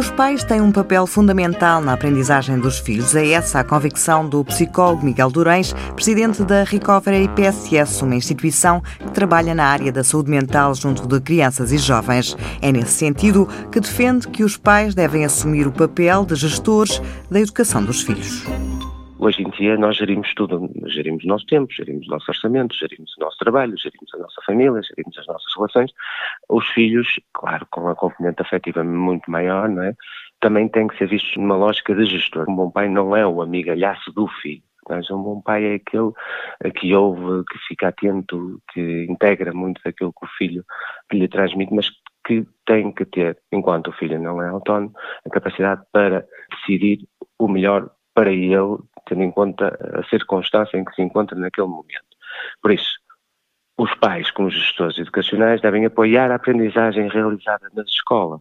Os pais têm um papel fundamental na aprendizagem dos filhos. É essa a convicção do psicólogo Miguel Durães, presidente da Recovery PSS, uma instituição que trabalha na área da saúde mental junto de crianças e jovens. É nesse sentido que defende que os pais devem assumir o papel de gestores da educação dos filhos. Hoje em dia nós gerimos tudo, gerimos o nosso tempo, gerimos o nosso orçamento, gerimos o nosso trabalho, gerimos a nossa família, gerimos as nossas relações. Os filhos, claro, com a componente afetiva muito maior, não é? também têm que ser vistos numa lógica de gestor. Um bom pai não é o amigalhaço do filho. Mas um bom pai é aquele que ouve, que fica atento, que integra muito daquilo que o filho lhe transmite, mas que tem que ter, enquanto o filho não é autónomo, a capacidade para decidir o melhor para ele, tendo em conta a circunstância em que se encontra naquele momento. Por isso, os pais, como gestores educacionais, devem apoiar a aprendizagem realizada nas escolas,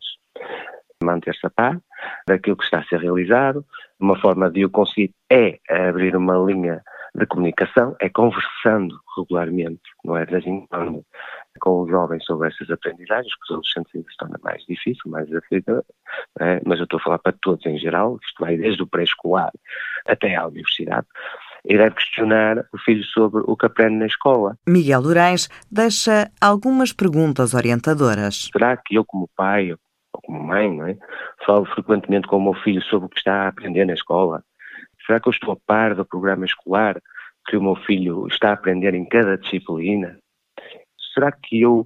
manter-se a par daquilo que está a ser realizado. Uma forma de o conseguir é abrir uma linha de comunicação, é conversando regularmente, não é? De com os jovens sobre essas aprendizagens, que os adolescentes ainda se torna mais difícil, mais desafiador, é? mas eu estou a falar para todos em geral, isto vai desde o pré-escolar até à universidade, e deve questionar o filho sobre o que aprende na escola. Miguel Durães deixa algumas perguntas orientadoras. Será que eu, como pai ou como mãe, não é, falo frequentemente com o meu filho sobre o que está a aprender na escola? Será que eu estou a par do programa escolar que o meu filho está a aprender em cada disciplina? Será que eu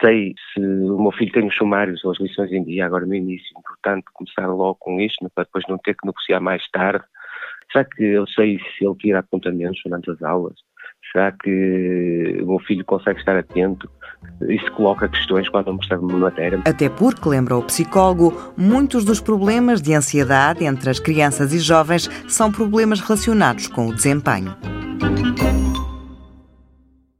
sei se o meu filho tem os sumários ou as lições em dia agora no início? Importante começar logo com isto, para depois não ter que negociar mais tarde. Será que eu sei se ele tira apontamentos durante as aulas? Será que o meu filho consegue estar atento se coloca questões quando não percebe uma matéria? Até porque, lembra o psicólogo, muitos dos problemas de ansiedade entre as crianças e jovens são problemas relacionados com o desempenho.